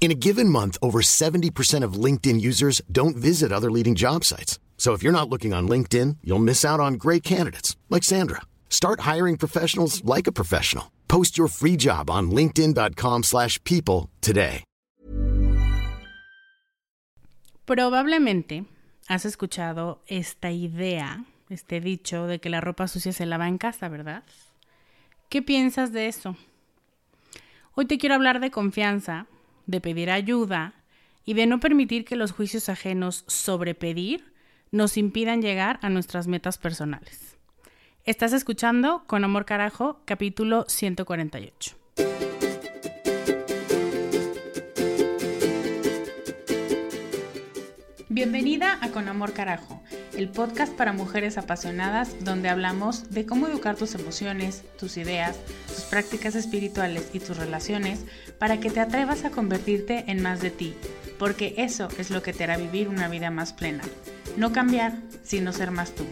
In a given month, over 70% of LinkedIn users don't visit other leading job sites. So if you're not looking on LinkedIn, you'll miss out on great candidates like Sandra. Start hiring professionals like a professional. Post your free job on linkedin.com/people today. Probablemente has escuchado esta idea, este dicho de que la ropa sucia se lava en casa, ¿verdad? ¿Qué piensas de eso? Hoy te quiero hablar de confianza de pedir ayuda y de no permitir que los juicios ajenos sobre pedir nos impidan llegar a nuestras metas personales. Estás escuchando Con Amor Carajo, capítulo 148. Bienvenida a Con Amor Carajo, el podcast para mujeres apasionadas donde hablamos de cómo educar tus emociones, tus ideas, tus prácticas espirituales y tus relaciones para que te atrevas a convertirte en más de ti, porque eso es lo que te hará vivir una vida más plena. No cambiar, sino ser más tú.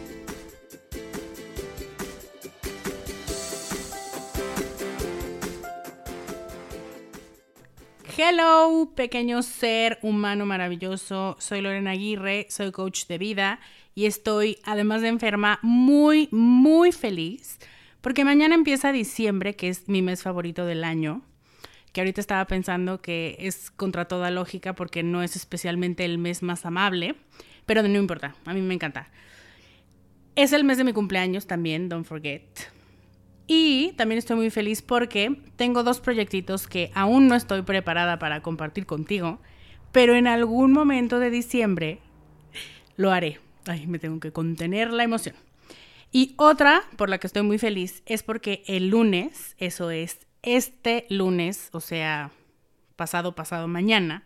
Hello, pequeño ser humano maravilloso. Soy Lorena Aguirre, soy coach de vida y estoy, además de enferma, muy, muy feliz porque mañana empieza diciembre, que es mi mes favorito del año. Que ahorita estaba pensando que es contra toda lógica porque no es especialmente el mes más amable, pero no importa, a mí me encanta. Es el mes de mi cumpleaños también, don't forget. Y también estoy muy feliz porque tengo dos proyectitos que aún no estoy preparada para compartir contigo, pero en algún momento de diciembre lo haré. Ay, me tengo que contener la emoción. Y otra por la que estoy muy feliz es porque el lunes, eso es este lunes, o sea, pasado, pasado mañana,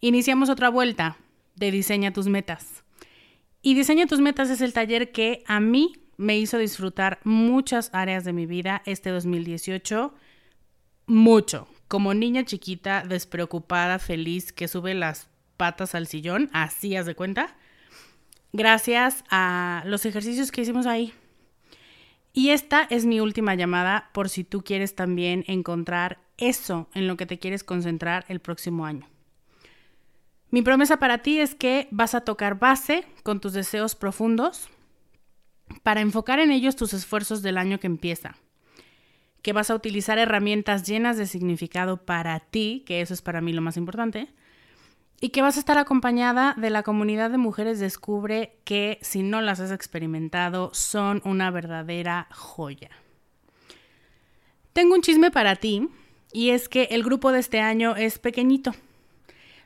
iniciamos otra vuelta de Diseña tus metas. Y Diseña tus metas es el taller que a mí me hizo disfrutar muchas áreas de mi vida este 2018, mucho. Como niña chiquita, despreocupada, feliz, que sube las patas al sillón, así haz de cuenta, gracias a los ejercicios que hicimos ahí. Y esta es mi última llamada por si tú quieres también encontrar eso en lo que te quieres concentrar el próximo año. Mi promesa para ti es que vas a tocar base con tus deseos profundos, para enfocar en ellos tus esfuerzos del año que empieza, que vas a utilizar herramientas llenas de significado para ti, que eso es para mí lo más importante, y que vas a estar acompañada de la comunidad de mujeres Descubre que, si no las has experimentado, son una verdadera joya. Tengo un chisme para ti, y es que el grupo de este año es pequeñito.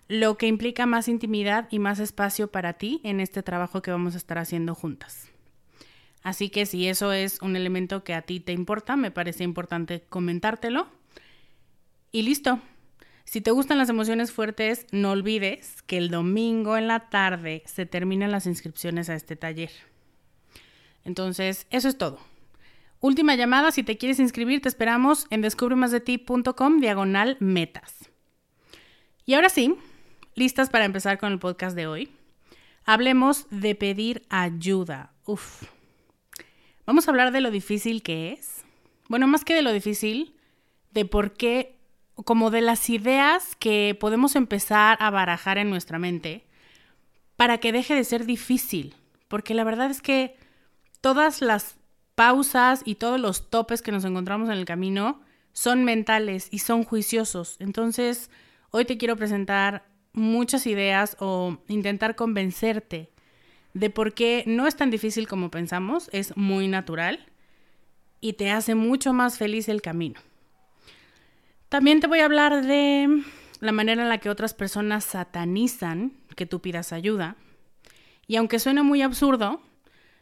lo que implica más intimidad y más espacio para ti en este trabajo que vamos a estar haciendo juntas. Así que si eso es un elemento que a ti te importa, me parece importante comentártelo. Y listo. Si te gustan las emociones fuertes, no olvides que el domingo en la tarde se terminan las inscripciones a este taller. Entonces, eso es todo. Última llamada, si te quieres inscribir, te esperamos en descubremasdeti.com diagonal metas. Y ahora sí, listas para empezar con el podcast de hoy. Hablemos de pedir ayuda. Uf. Vamos a hablar de lo difícil que es. Bueno, más que de lo difícil, de por qué, como de las ideas que podemos empezar a barajar en nuestra mente para que deje de ser difícil. Porque la verdad es que todas las pausas y todos los topes que nos encontramos en el camino son mentales y son juiciosos. Entonces, hoy te quiero presentar muchas ideas o intentar convencerte de por qué no es tan difícil como pensamos, es muy natural y te hace mucho más feliz el camino. También te voy a hablar de la manera en la que otras personas satanizan que tú pidas ayuda. Y aunque suene muy absurdo,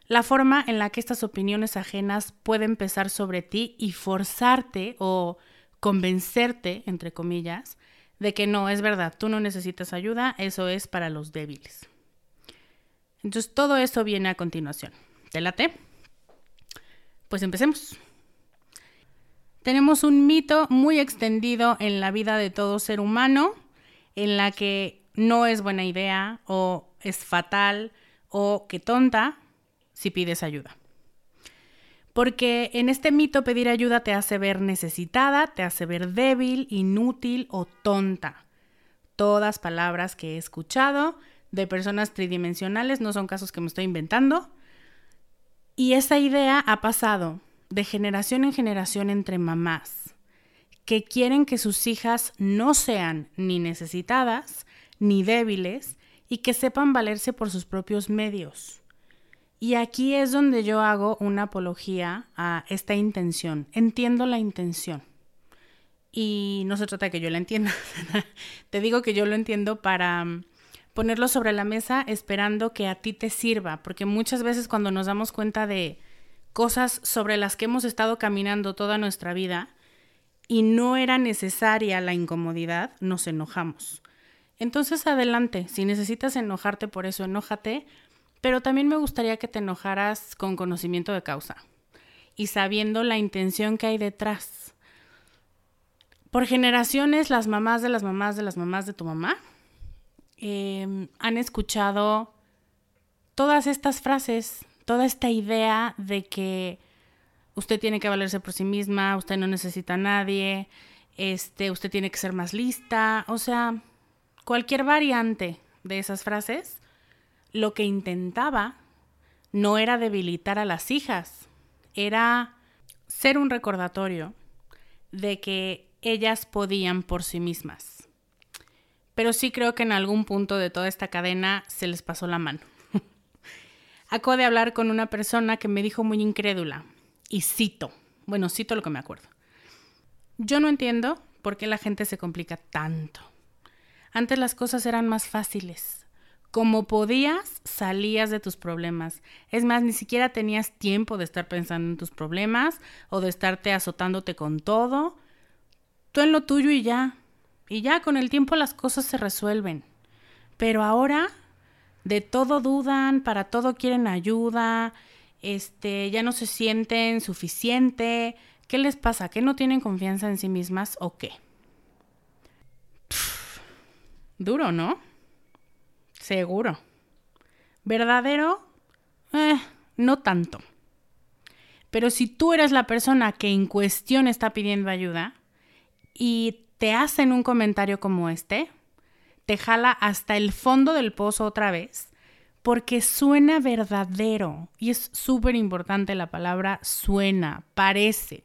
la forma en la que estas opiniones ajenas pueden pesar sobre ti y forzarte o convencerte, entre comillas, de que no, es verdad, tú no necesitas ayuda, eso es para los débiles. Entonces todo eso viene a continuación. ¿Te late? Pues empecemos. Tenemos un mito muy extendido en la vida de todo ser humano, en la que no es buena idea o es fatal o que tonta si pides ayuda. Porque en este mito pedir ayuda te hace ver necesitada, te hace ver débil, inútil o tonta. Todas palabras que he escuchado de personas tridimensionales, no son casos que me estoy inventando. Y esa idea ha pasado de generación en generación entre mamás que quieren que sus hijas no sean ni necesitadas ni débiles y que sepan valerse por sus propios medios. Y aquí es donde yo hago una apología a esta intención. Entiendo la intención. Y no se trata de que yo la entienda. Te digo que yo lo entiendo para mm, ponerlo sobre la mesa esperando que a ti te sirva, porque muchas veces cuando nos damos cuenta de cosas sobre las que hemos estado caminando toda nuestra vida y no era necesaria la incomodidad, nos enojamos. Entonces adelante, si necesitas enojarte por eso, enójate, pero también me gustaría que te enojaras con conocimiento de causa y sabiendo la intención que hay detrás. Por generaciones, las mamás de las mamás de las mamás de tu mamá em, han escuchado todas estas frases, toda esta idea de que usted tiene que valerse por sí misma, usted no necesita a nadie, este, usted tiene que ser más lista, o sea, cualquier variante de esas frases lo que intentaba no era debilitar a las hijas, era ser un recordatorio de que ellas podían por sí mismas. Pero sí creo que en algún punto de toda esta cadena se les pasó la mano. Acabo de hablar con una persona que me dijo muy incrédula, y cito, bueno, cito lo que me acuerdo. Yo no entiendo por qué la gente se complica tanto. Antes las cosas eran más fáciles como podías, salías de tus problemas. Es más, ni siquiera tenías tiempo de estar pensando en tus problemas o de estarte azotándote con todo. Tú en lo tuyo y ya. Y ya con el tiempo las cosas se resuelven. Pero ahora de todo dudan, para todo quieren ayuda, este, ya no se sienten suficiente. ¿Qué les pasa? ¿Que no tienen confianza en sí mismas o qué? duro, ¿no? Seguro. ¿Verdadero? Eh, no tanto. Pero si tú eres la persona que en cuestión está pidiendo ayuda y te hacen un comentario como este, te jala hasta el fondo del pozo otra vez porque suena verdadero. Y es súper importante la palabra suena, parece.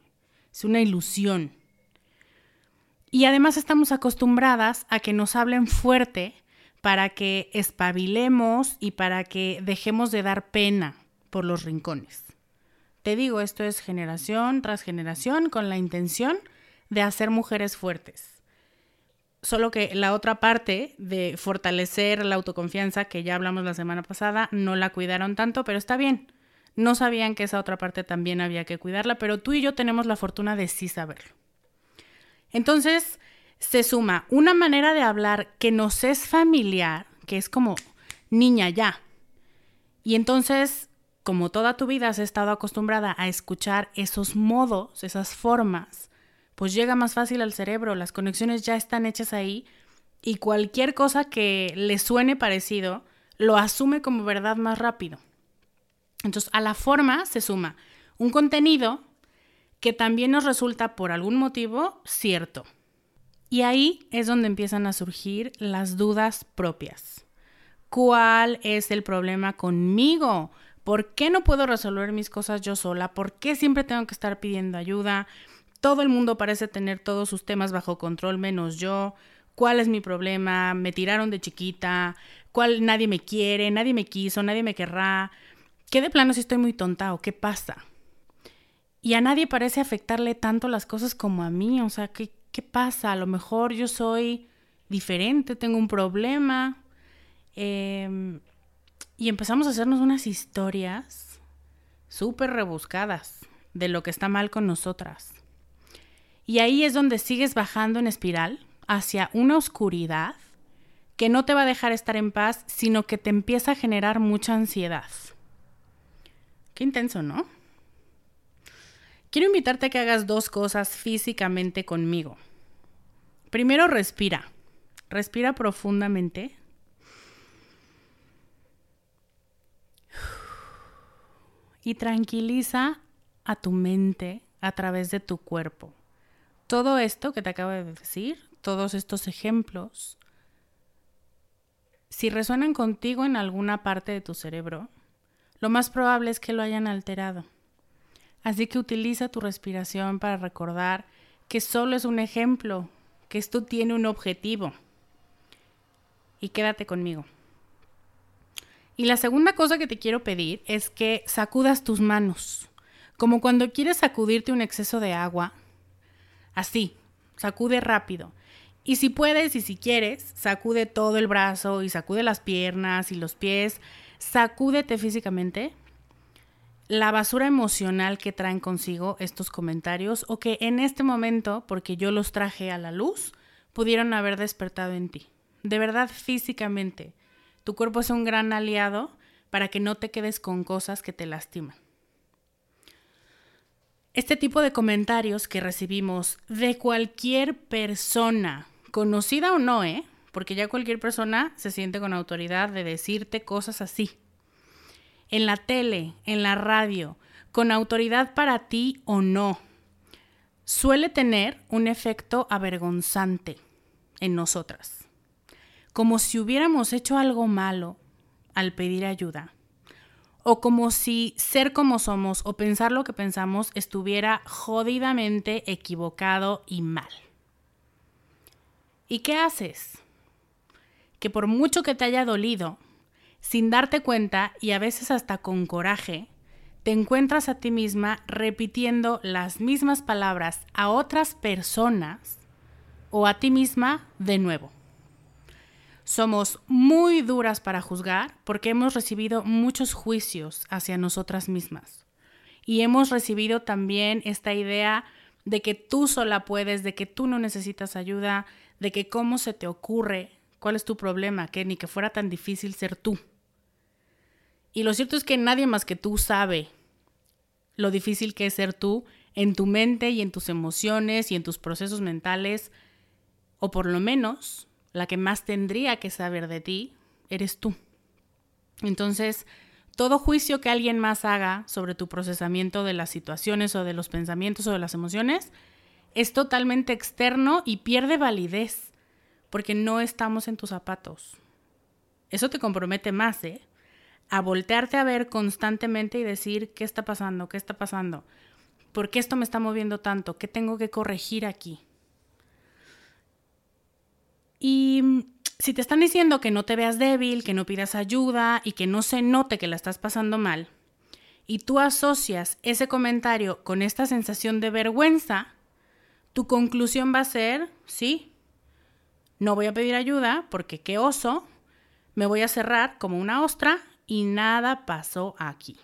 Es una ilusión. Y además estamos acostumbradas a que nos hablen fuerte para que espabilemos y para que dejemos de dar pena por los rincones. Te digo, esto es generación tras generación con la intención de hacer mujeres fuertes. Solo que la otra parte de fortalecer la autoconfianza, que ya hablamos la semana pasada, no la cuidaron tanto, pero está bien. No sabían que esa otra parte también había que cuidarla, pero tú y yo tenemos la fortuna de sí saberlo. Entonces, se suma una manera de hablar que nos es familiar, que es como niña ya. Y entonces, como toda tu vida has estado acostumbrada a escuchar esos modos, esas formas, pues llega más fácil al cerebro, las conexiones ya están hechas ahí y cualquier cosa que le suene parecido lo asume como verdad más rápido. Entonces, a la forma se suma un contenido que también nos resulta por algún motivo cierto. Y ahí es donde empiezan a surgir las dudas propias. ¿Cuál es el problema conmigo? ¿Por qué no puedo resolver mis cosas yo sola? ¿Por qué siempre tengo que estar pidiendo ayuda? Todo el mundo parece tener todos sus temas bajo control menos yo. ¿Cuál es mi problema? Me tiraron de chiquita. ¿Cuál nadie me quiere? Nadie me quiso, nadie me querrá. ¿Qué de plano si estoy muy tonta o qué pasa? Y a nadie parece afectarle tanto las cosas como a mí. O sea, ¿qué, qué pasa? A lo mejor yo soy diferente, tengo un problema. Em, y empezamos a hacernos unas historias súper rebuscadas de lo que está mal con nosotras. Y ahí es donde sigues bajando en espiral hacia una oscuridad que no te va a dejar estar en paz, sino que te empieza a generar mucha ansiedad. Qué intenso, ¿no? Quiero invitarte a que hagas dos cosas físicamente conmigo. Primero, respira. Respira profundamente. Y tranquiliza a tu mente a través de tu cuerpo. Todo esto que te acabo de decir, todos estos ejemplos, si resuenan contigo en alguna parte de tu cerebro, lo más probable es que lo hayan alterado. Así que utiliza tu respiración para recordar que solo es un ejemplo, que esto tiene un objetivo. Y quédate conmigo. Y la segunda cosa que te quiero pedir es que sacudas tus manos, como cuando quieres sacudirte un exceso de agua Así, sacude rápido. Y si puedes y si quieres, sacude todo el brazo y sacude las piernas y los pies. Sacúdete físicamente la basura emocional que traen consigo estos comentarios o que en este momento, porque yo los traje a la luz, pudieron haber despertado en ti. De verdad, físicamente. Tu cuerpo es un gran aliado para que no te quedes con cosas que te lastiman. Este tipo de comentarios que recibimos de cualquier persona, conocida o no, ¿eh? Porque ya cualquier persona se siente con autoridad de decirte cosas así. En la tele, en la radio, con autoridad para ti o no, suele tener un efecto avergonzante en nosotras. Como si hubiéramos hecho algo malo al pedir ayuda o como si ser como somos o pensar lo que pensamos estuviera jodidamente equivocado y mal. ¿Y qué haces? Que por mucho que te haya dolido, sin darte cuenta y a veces hasta con coraje, te encuentras a ti misma repitiendo las mismas palabras a otras personas o a ti misma de nuevo. Somos muy duras para juzgar porque hemos recibido muchos juicios hacia nosotras mismas. Y hemos recibido también esta idea de que tú sola puedes, de que tú no necesitas ayuda, de que cómo se te ocurre, cuál es tu problema, que ni que fuera tan difícil ser tú. Y lo cierto es que nadie más que tú sabe lo difícil que es ser tú en tu mente y en tus emociones y en tus procesos mentales, o por lo menos la que más tendría que saber de ti eres tú. Entonces, todo juicio que alguien más haga sobre tu procesamiento de las situaciones o de los pensamientos o de las emociones es totalmente externo y pierde validez porque no estamos en tus zapatos. Eso te compromete más, ¿eh? A voltearte a ver constantemente y decir, ¿qué está pasando? ¿Qué está pasando? ¿Por qué esto me está moviendo tanto? ¿Qué tengo que corregir aquí? Y mm, si te están diciendo que no te veas débil, que no pidas ayuda y que no se note que la estás pasando mal, y tú asocias ese comentario con esta sensación de vergüenza, tu conclusión va a ser, sí, No voy a pedir ayuda porque qué oso, me voy a cerrar como una ostra y nada pasó aquí.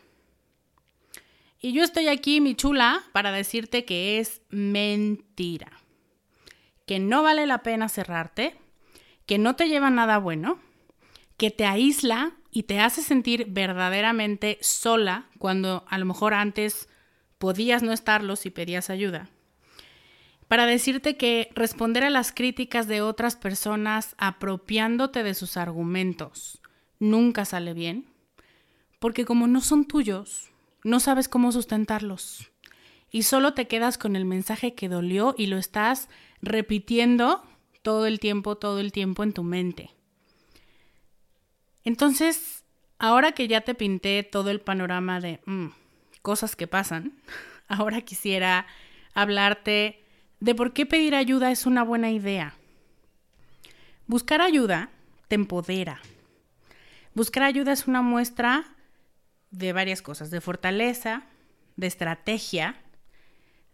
Y yo estoy aquí, mi chula, para decirte que es mentira. Que no vale la pena cerrarte, que no te lleva nada bueno, que te aísla y te hace sentir verdaderamente sola cuando a lo mejor antes podías no estarlo si pedías ayuda. Para decirte que responder a las críticas de otras personas apropiándote de sus argumentos nunca sale bien, porque como no son tuyos, no sabes cómo sustentarlos. Y solo te quedas con el mensaje que dolió y lo estás repitiendo todo el tiempo, todo el tiempo en tu mente. Entonces, ahora que ya te pinté todo el panorama de mm, cosas que pasan, ahora quisiera hablarte de por qué pedir ayuda es una buena idea. Buscar ayuda te empodera. Buscar ayuda es una muestra de varias cosas, de fortaleza, de estrategia,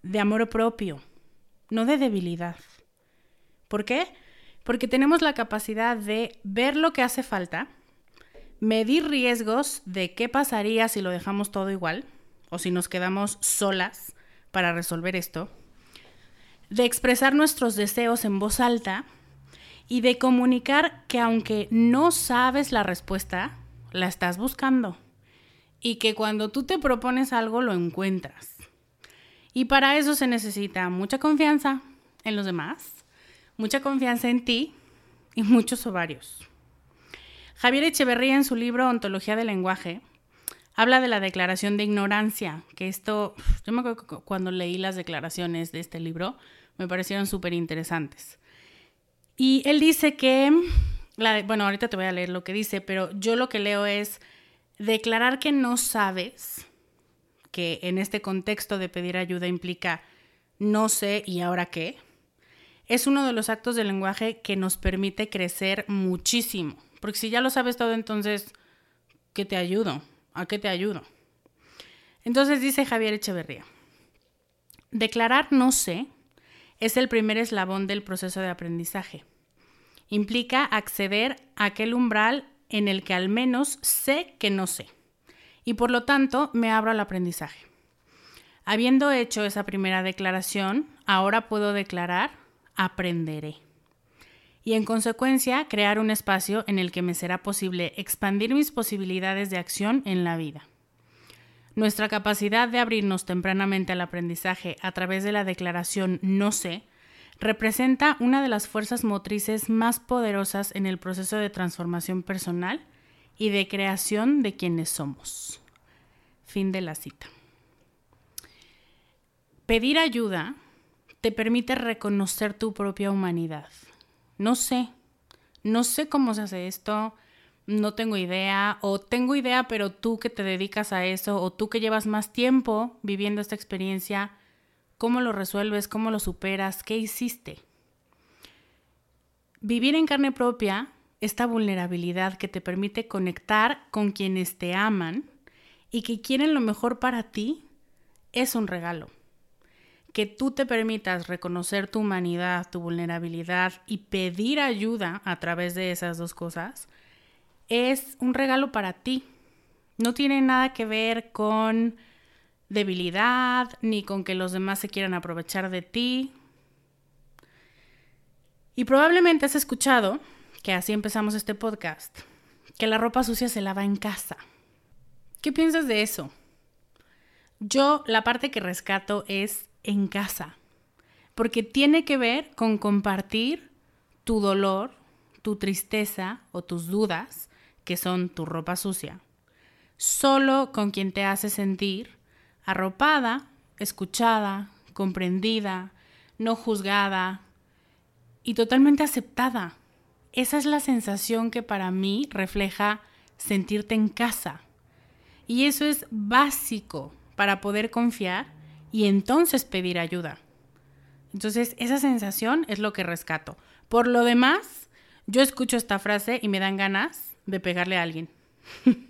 de amor propio, no de debilidad. ¿Por qué? Porque tenemos la capacidad de ver lo que hace falta, medir riesgos de qué pasaría si lo dejamos todo igual o si nos quedamos solas para resolver esto, de expresar nuestros deseos en voz alta y de comunicar que aunque no sabes la respuesta, la estás buscando y que cuando tú te propones algo lo encuentras. Y para eso se necesita mucha confianza en los demás, mucha confianza en ti y muchos ovarios. Javier Echeverría en su libro Ontología del lenguaje habla de la declaración de ignorancia, que esto, yo me acuerdo que cuando leí las declaraciones de este libro, me parecieron súper interesantes. Y él dice que, bueno, ahorita te voy a leer lo que dice, pero yo lo que leo es Declarar que no sabes, que en este contexto de pedir ayuda implica no sé y ahora qué, es uno de los actos del lenguaje que nos permite crecer muchísimo. Porque si ya lo sabes todo, entonces, ¿qué te ayudo? ¿A qué te ayudo? Entonces dice Javier Echeverría, declarar no sé es el primer eslabón del proceso de aprendizaje. Implica acceder a aquel umbral en el que al menos sé que no sé. Y por lo tanto me abro al aprendizaje. Habiendo hecho esa primera declaración, ahora puedo declarar aprenderé. Y en consecuencia crear un espacio en el que me será posible expandir mis posibilidades de acción en la vida. Nuestra capacidad de abrirnos tempranamente al aprendizaje a través de la declaración no sé representa una de las fuerzas motrices más poderosas en el proceso de transformación personal y de creación de quienes somos. Fin de la cita. Pedir ayuda te permite reconocer tu propia humanidad. No sé, no sé cómo se hace esto, no tengo idea, o tengo idea, pero tú que te dedicas a eso, o tú que llevas más tiempo viviendo esta experiencia, ¿Cómo lo resuelves? ¿Cómo lo superas? ¿Qué hiciste? Vivir en carne propia, esta vulnerabilidad que te permite conectar con quienes te aman y que quieren lo mejor para ti, es un regalo. Que tú te permitas reconocer tu humanidad, tu vulnerabilidad y pedir ayuda a través de esas dos cosas, es un regalo para ti. No tiene nada que ver con debilidad, ni con que los demás se quieran aprovechar de ti. Y probablemente has escuchado, que así empezamos este podcast, que la ropa sucia se lava en casa. ¿Qué piensas de eso? Yo la parte que rescato es en casa, porque tiene que ver con compartir tu dolor, tu tristeza o tus dudas, que son tu ropa sucia, solo con quien te hace sentir arropada, escuchada, comprendida, no juzgada y totalmente aceptada. Esa es la sensación que para mí refleja sentirte en casa. Y eso es básico para poder confiar y entonces pedir ayuda. Entonces, esa sensación es lo que rescato. Por lo demás, yo escucho esta frase y me dan ganas de pegarle a alguien.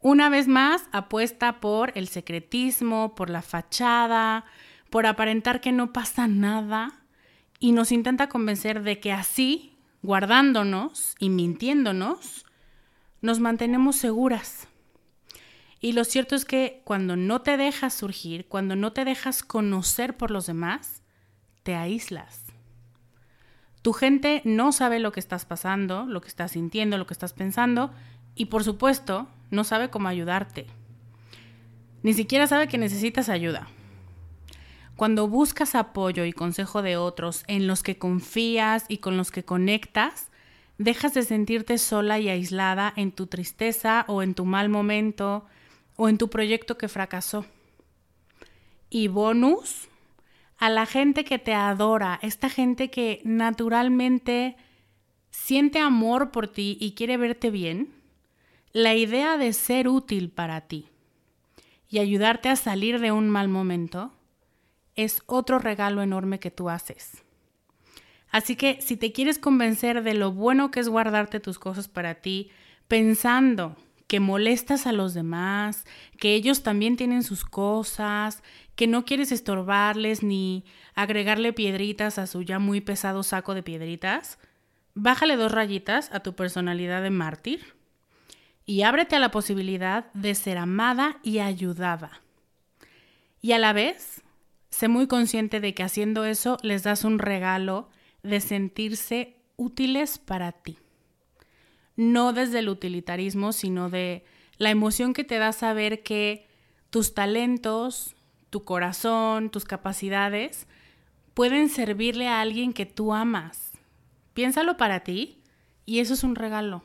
Una vez más, apuesta por el secretismo, por la fachada, por aparentar que no pasa nada y nos intenta convencer de que así guardándonos y mintiéndonos, nos mantenemos seguras. Y lo cierto es que cuando no te dejas surgir, cuando no te dejas conocer por los demás, te aíslas. Tu gente no sabe lo que estás pasando, lo que estás sintiendo, lo que estás pensando y por supuesto no sabe cómo ayudarte. Ni siquiera sabe que necesitas ayuda. Cuando buscas apoyo y consejo de otros en los que confías y con los que conectas, dejas de sentirte sola y aislada en tu tristeza o en tu mal momento o en tu proyecto que fracasó. Y bonus, a la gente que te adora, esta gente que naturalmente siente amor por ti y quiere verte bien, la idea de ser útil para ti y ayudarte a salir de un mal momento es otro regalo enorme que tú haces. Así que si te quieres convencer de lo bueno que es guardarte tus cosas para ti, pensando que molestas a los demás, que ellos también tienen sus cosas, que no quieres estorbarles ni agregarle piedritas a su ya muy pesado saco de piedritas, bájale dos rayitas a tu personalidad de mártir y ábrete a la posibilidad de ser amada y ayudada. Y a la vez, sé muy consciente de que haciendo eso les das un regalo de sentirse útiles para ti no desde el utilitarismo, sino de la emoción que te da saber que tus talentos, tu corazón, tus capacidades pueden servirle a alguien que tú amas. Piénsalo para ti y eso es un regalo.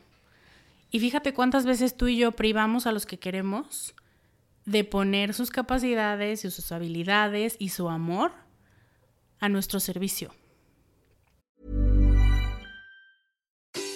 Y fíjate cuántas veces tú y yo privamos a los que queremos de poner sus capacidades y sus habilidades y su amor a nuestro servicio.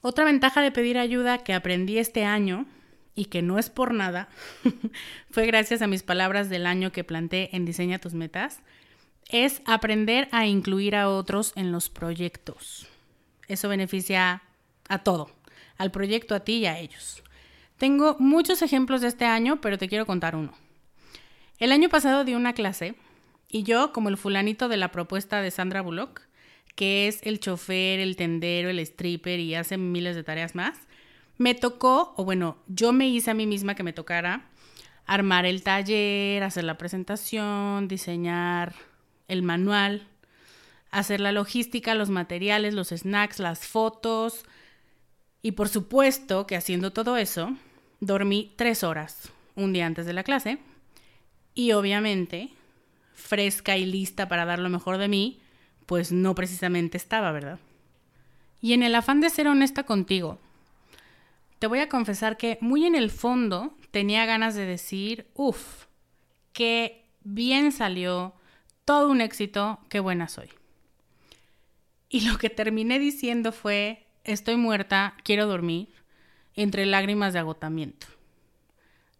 Otra ventaja de pedir ayuda que aprendí este año y que no es por nada, fue gracias a mis palabras del año que planté en Diseña tus metas, es aprender a incluir a otros en los proyectos. Eso beneficia a todo, al proyecto, a ti y a ellos. Tengo muchos ejemplos de este año, pero te quiero contar uno. El año pasado di una clase y yo, como el fulanito de la propuesta de Sandra Bullock, que es el chofer, el tendero, el stripper y hace miles de tareas más, me tocó, o bueno, yo me hice a mí misma que me tocara armar el taller, hacer la presentación, diseñar el manual, hacer la logística, los materiales, los snacks, las fotos. Y por supuesto que haciendo todo eso, dormí tres horas un día antes de la clase. Y obviamente, fresca y lista para dar lo mejor de mí, pues no precisamente estaba, ¿verdad? Y en el afán de ser honesta contigo, te voy a confesar que muy en el fondo tenía ganas de decir, uff, qué bien salió, todo un éxito, qué buena soy. Y lo que terminé diciendo fue, estoy muerta, quiero dormir, entre lágrimas de agotamiento.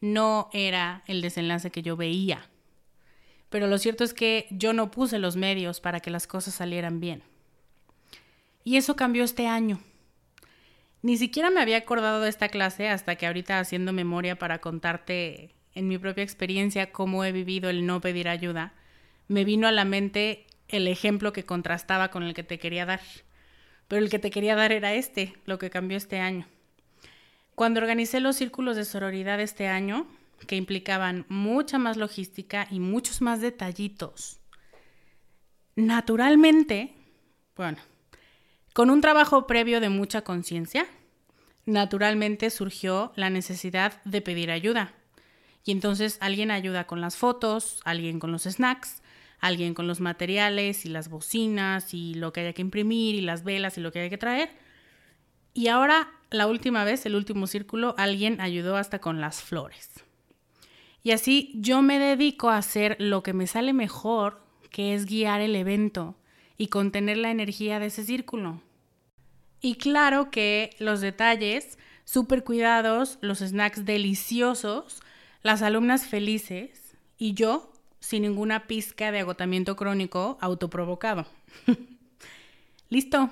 No era el desenlace que yo veía pero lo cierto es que yo no puse los medios para que las cosas salieran bien. Y eso cambió este año. Ni siquiera me había acordado de esta clase hasta que ahorita haciendo memoria para contarte en mi propia experiencia cómo he vivido el no pedir ayuda, me vino a la mente el ejemplo que contrastaba con el que te quería dar. Pero el que te quería dar era este, lo que cambió este año. Cuando organicé los círculos de sororidad este año, que implicaban mucha más logística y muchos más detallitos. Naturalmente, bueno, con un trabajo previo de mucha conciencia, naturalmente surgió la necesidad de pedir ayuda. Y entonces alguien ayuda con las fotos, alguien con los snacks, alguien con los materiales y las bocinas y lo que haya que imprimir y las velas y lo que haya que traer. Y ahora, la última vez, el último círculo, alguien ayudó hasta con las flores. Y así yo me dedico a hacer lo que me sale mejor, que es guiar el evento y contener la energía de ese círculo. Y claro que los detalles súper cuidados, los snacks deliciosos, las alumnas felices y yo sin ninguna pizca de agotamiento crónico autoprovocado. Listo.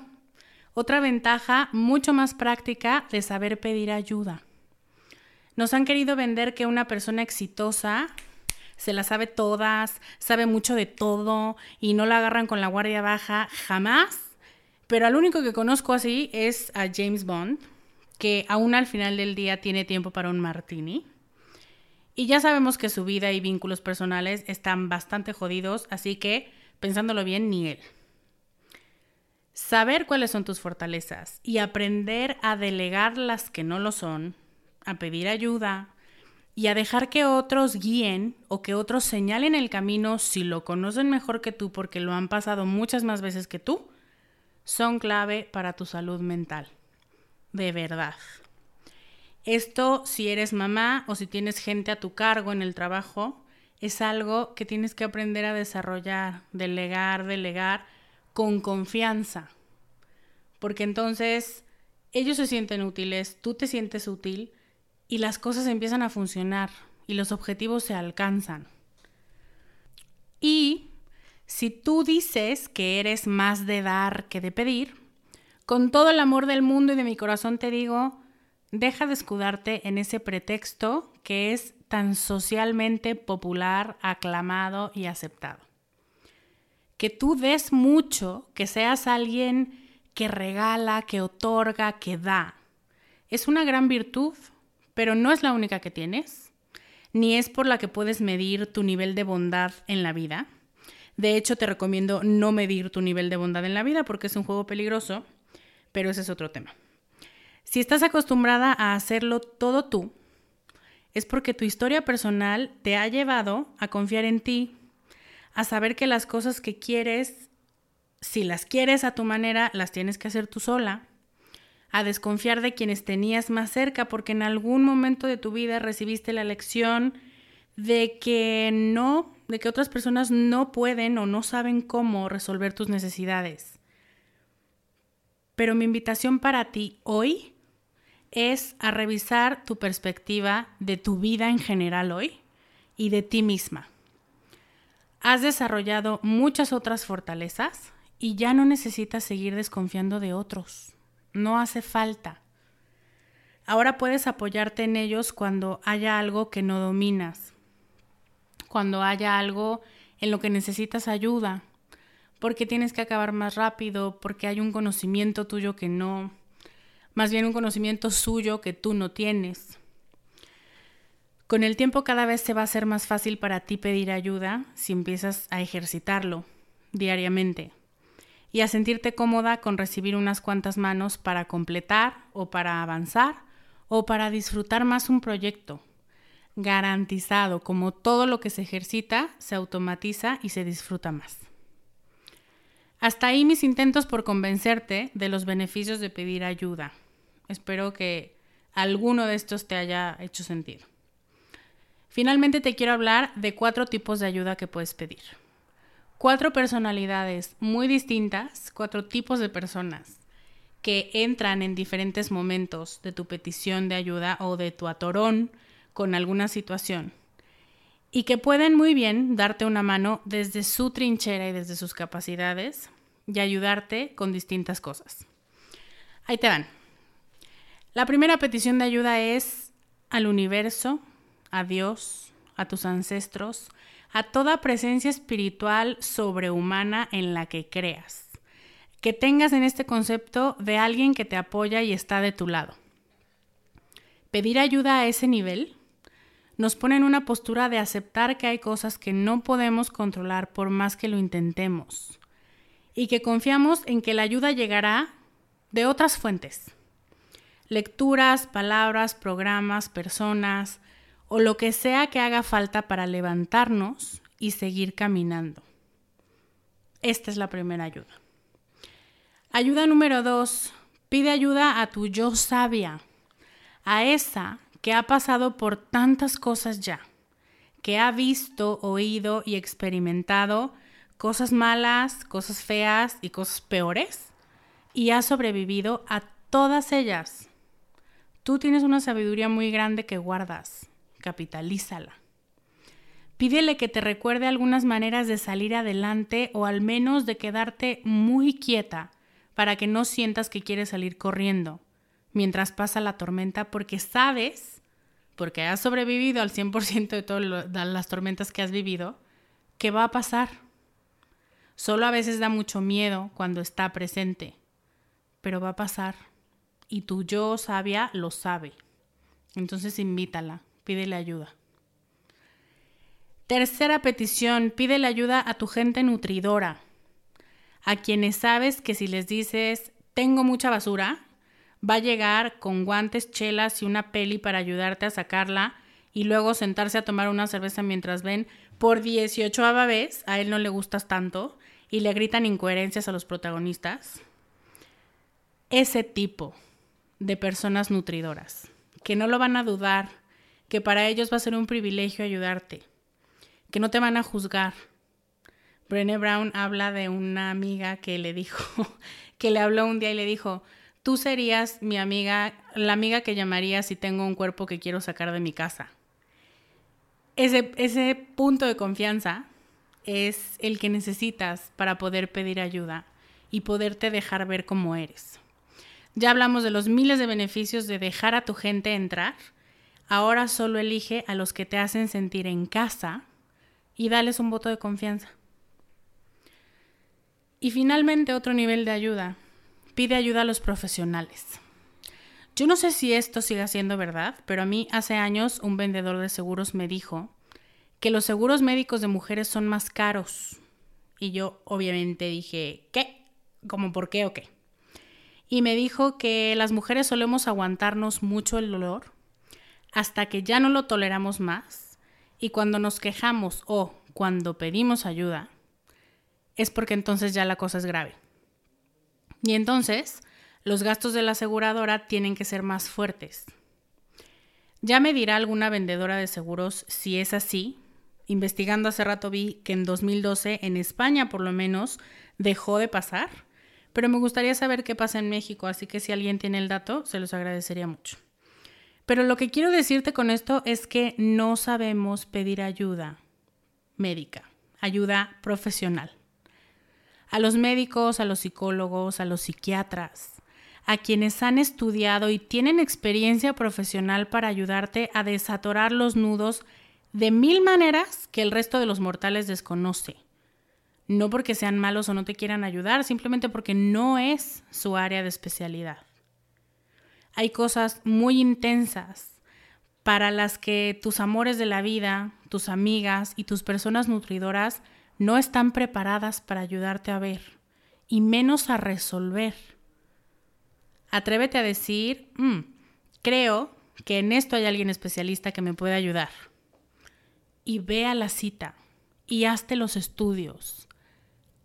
Otra ventaja mucho más práctica de saber pedir ayuda. Nos han querido vender que una persona exitosa se la sabe todas, sabe mucho de todo y no la agarran con la guardia baja jamás. Pero al único que conozco así es a James Bond, que aún al final del día tiene tiempo para un martini. Y ya sabemos que su vida y vínculos personales están bastante jodidos, así que, pensándolo bien, ni él. Saber cuáles son tus fortalezas y aprender a delegar las que no lo son, a pedir ayuda y a dejar que otros guíen o que otros señalen el camino si lo conocen mejor que tú porque lo han pasado muchas más veces que tú, son clave para tu salud mental. De verdad. Esto, si eres mamá o si tienes gente a tu cargo en el trabajo, es algo que tienes que aprender a desarrollar, delegar, delegar con confianza. Porque entonces ellos se sienten útiles, tú te sientes útil y las cosas empiezan a funcionar y los objetivos se alcanzan. Y si tú dices que eres más de dar que de pedir, con todo el amor del mundo y de mi corazón te digo, deja de escudarte en ese pretexto que es tan socialmente popular, aclamado y aceptado que tú des mucho, que seas alguien que regala, que otorga, que da. Es una gran virtud, pero no es la única que tienes, ni es por la que puedes medir tu nivel de bondad en la vida. De hecho, te recomiendo no medir tu nivel de bondad en la vida porque es un juego peligroso, pero ese es otro tema. Si estás acostumbrada a hacerlo todo tú, es porque tu historia personal te ha llevado a confiar en ti, a saber que las cosas que quieres, si las quieres a tu manera, las tienes que hacer tú sola, a desconfiar de quienes tenías más cerca porque en algún momento de tu vida recibiste la lección de que no, de que otras personas no pueden o no saben cómo resolver tus necesidades. Pero mi invitación para ti hoy es a revisar tu perspectiva de tu vida en general hoy y de ti misma has desarrollado muchas otras fortalezas y ya no necesitas seguir desconfiando de otros. No hace falta. Ahora puedes apoyarte en ellos cuando haya algo que no dominas, cuando haya algo en lo que necesitas ayuda, porque tienes que acabar más rápido, porque hay un conocimiento tuyo que no, más bien un conocimiento suyo que tú no tienes. Con el tiempo cada vez se va a hacer más fácil para ti pedir ayuda si empiezas a ejercitarlo diariamente y a sentirte cómoda con recibir unas cuantas manos para completar o para avanzar o para disfrutar más un proyecto. Garantizado, como todo lo que se ejercita, se automatiza y se disfruta más. Hasta ahí mis intentos por convencerte de los beneficios de pedir ayuda. Espero que alguno de estos te haya hecho sentido. Finalmente te quiero hablar de cuatro tipos de ayuda que puedes pedir. Cuatro personalidades muy distintas, cuatro tipos de personas que entran en diferentes momentos de tu petición de ayuda o de tu atorón con alguna situación y que pueden muy bien darte una mano desde su trinchera y desde sus capacidades y ayudarte con distintas cosas. Ahí te van. La primera petición de ayuda es al universo a Dios, a tus ancestros, a toda presencia espiritual sobrehumana en la que creas. Que tengas en este concepto de alguien que te apoya y está de tu lado. Pedir ayuda a ese nivel nos pone en una postura de aceptar que hay cosas que no podemos controlar por más que lo intentemos y que confiamos en que la ayuda llegará de otras fuentes. Lecturas, palabras, programas, personas, o lo que sea que haga falta para levantarnos y seguir caminando. Esta es la primera ayuda. Ayuda número dos, pide ayuda a tu yo sabia, a esa que ha pasado por tantas cosas ya, que ha visto, oído y experimentado cosas malas, cosas feas y cosas peores y has sobrevivido a todas ellas. Tú tienes una sabiduría muy grande que guardas. Capitalízala. Pídele que te recuerde algunas maneras de salir adelante o al menos de quedarte muy quieta para que no sientas que quieres salir corriendo mientras pasa la tormenta porque sabes, porque has sobrevivido al 100% de todas las tormentas que has vivido, que va a pasar. Solo a veces da mucho miedo cuando está presente, pero va a pasar. Y tu yo sabia lo sabe. Entonces invítala, pídele ayuda. Tercera petición, pídele ayuda a tu gente nutridora, a quienes sabes que si les dices, tengo mucha basura, va a llegar con guantes, chelas y una peli para ayudarte a sacarla y luego sentarse a tomar una cerveza mientras ven por 18 vez, a él no le gustas tanto y le gritan incoherencias a los protagonistas. Ese tipo de personas nutridoras, que no lo van a dudar, que para ellos va a ser un privilegio ayudarte que no te van a juzgar. Brené Brown habla de una amiga que le dijo, que le habló un día y le dijo, tú serías mi amiga, la amiga que llamaría si tengo un cuerpo que quiero sacar de mi casa. Ese, ese punto de confianza es el que necesitas para poder pedir ayuda y poderte dejar ver cómo eres. Ya hablamos de los miles de beneficios de dejar a tu gente entrar. Ahora solo elige a los que te hacen sentir en casa y dales un voto de confianza. Y finalmente otro nivel de ayuda. Pide ayuda a los profesionales. Yo no sé si esto siga siendo verdad, pero a mí hace años un vendedor de seguros me dijo que los seguros médicos de mujeres son más caros. Y yo obviamente dije, ¿qué? ¿Cómo por qué o qué? Y me dijo que las mujeres solemos aguantarnos mucho el dolor hasta que ya no lo toleramos más y cuando nos quejamos o cuando pedimos ayuda, es porque entonces ya la cosa es grave. Y entonces, los gastos de la aseguradora tienen que ser más fuertes. Ya me dirá alguna vendedora de seguros si es así. Investigando hace rato vi que en 2012 en España por lo menos dejó de pasar, pero me gustaría saber qué pasa en México, así que si alguien tiene el dato, se los agradecería mucho. Pero lo que quiero decirte con esto es que no sabemos pedir ayuda médica, ayuda profesional. A los médicos, a los psicólogos, a los psiquiatras, a quienes han estudiado y tienen experiencia profesional para ayudarte a desatorar los nudos de mil maneras que el resto de los mortales desconoce. No porque sean malos o no te quieran ayudar, simplemente porque no es su área de especialidad hay cosas muy intensas para las que tus amores de la vida, tus amigas y tus personas nutridoras no están preparadas para ayudarte a ver y menos a resolver. Atrévete a decir, mm, creo que en esto hay alguien especialista que me puede ayudar. Y ve a la cita y hazte los estudios.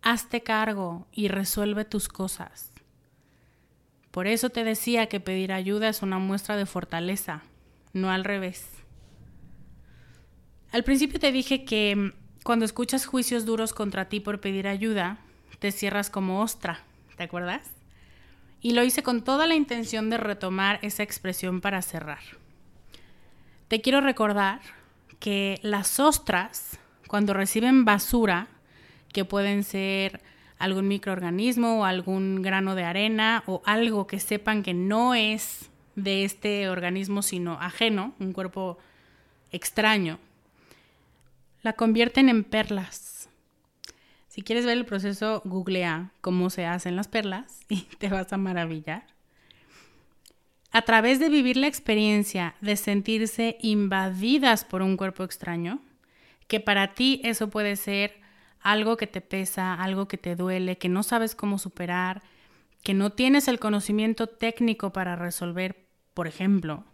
Hazte cargo y resuelve tus cosas. Por eso te decía que pedir ayuda es una muestra de fortaleza, no al revés. Al principio te dije que mm, cuando escuchas juicios duros contra ti por pedir ayuda, te cierras como ostra, ¿te acuerdas? Y lo hice con toda la intención de retomar esa expresión para cerrar. Te quiero recordar que las ostras, cuando reciben basura, que pueden ser algún microorganismo o algún grano de arena o algo que sepan que no es de este organismo sino ajeno, un cuerpo extraño, la convierten en perlas. Si quieres ver el proceso, googlea cómo se hacen las perlas y te vas a maravillar. A través de vivir la experiencia de sentirse invadidas por un cuerpo extraño, que para ti eso puede ser algo que te pesa, algo que te duele, que no sabes cómo superar, que no tienes el conocimiento técnico para resolver, por ejemplo,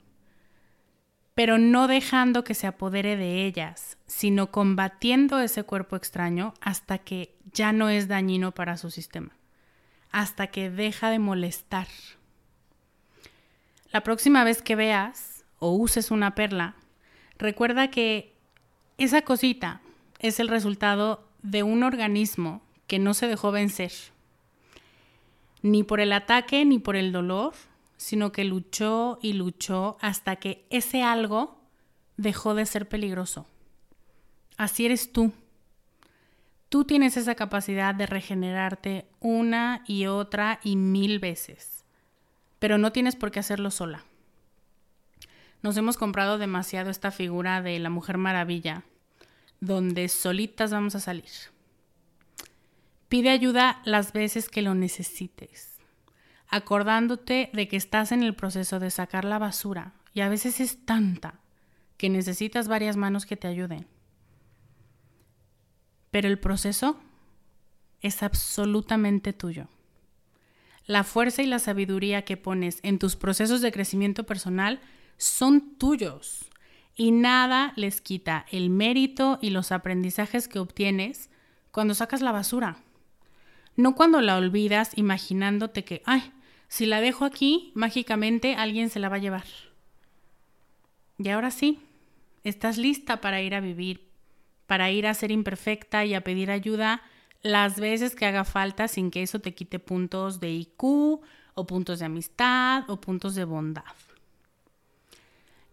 pero no dejando que se apodere de ellas, sino combatiendo ese cuerpo extraño hasta que ya no es dañino para su sistema, hasta que deja de molestar. La próxima vez que veas o uses una perla, recuerda que esa cosita es el resultado de un organismo que no se dejó vencer, ni por el ataque ni por el dolor, sino que luchó y luchó hasta que ese algo dejó de ser peligroso. Así eres tú. Tú tienes esa capacidad de regenerarte una y otra y mil veces, pero no tienes por qué hacerlo sola. Nos hemos comprado demasiado esta figura de la Mujer Maravilla, donde solitas vamos a salir. Pide ayuda las veces que lo necesites, acordándote de que estás en el proceso de sacar la basura y a veces es tanta que necesitas varias manos que te ayuden. Pero el proceso es absolutamente tuyo. La fuerza y la sabiduría que pones en tus procesos de crecimiento personal son tuyos y nada les quita el mérito y los aprendizajes que obtienes cuando sacas la basura. No cuando la olvidas imaginándote que, ay, si la dejo aquí, mágicamente alguien se la va a llevar. Y ahora sí, estás lista para ir a vivir para ir a ser imperfecta y a pedir ayuda las veces que haga falta sin que eso te quite puntos de IQ o puntos de amistad o puntos de bondad.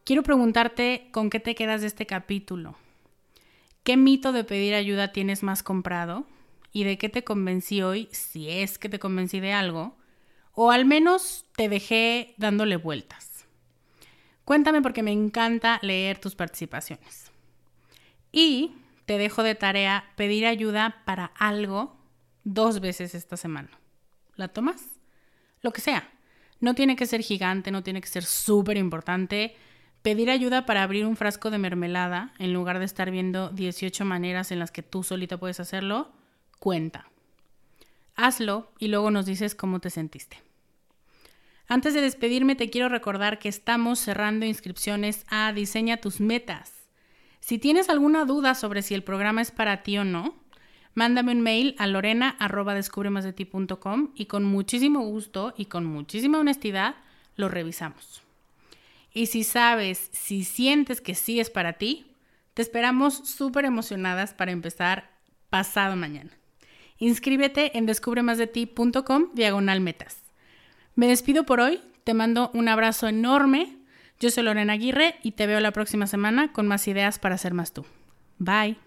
Quiero preguntarte con qué te quedas de este capítulo. ¿Qué mito de pedir ayuda tienes más comprado? ¿Y de qué te convencí hoy, si es que te convencí de algo? O al menos te dejé dándole vueltas. Cuéntame porque me encanta leer tus participaciones. Y te dejo de tarea pedir ayuda para algo dos veces esta semana. ¿La tomas? Lo que sea. No tiene que ser gigante, no tiene que ser súper importante. Pedir ayuda para abrir un frasco de mermelada, en lugar de estar viendo 18 maneras en las que tú solita puedes hacerlo, cuenta. Hazlo y luego nos dices cómo te sentiste. Antes de despedirme, te quiero recordar que estamos cerrando inscripciones a Diseña tus metas si tienes alguna duda sobre si el programa es para ti o no, mándame un mail a lorena.descubremasdeti.com y con muchísimo gusto y con muchísima honestidad lo revisamos. Y si sabes, si sientes que sí es para ti, te esperamos súper emocionadas para empezar pasado mañana. Inscríbete en descubremasdeti.com diagonal metas. Me despido por hoy, te mando un abrazo enorme yo soy Lorena Aguirre y te veo la próxima semana con más ideas para ser más tú. Bye.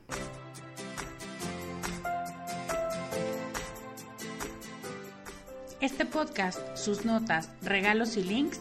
Este podcast, sus notas, regalos y links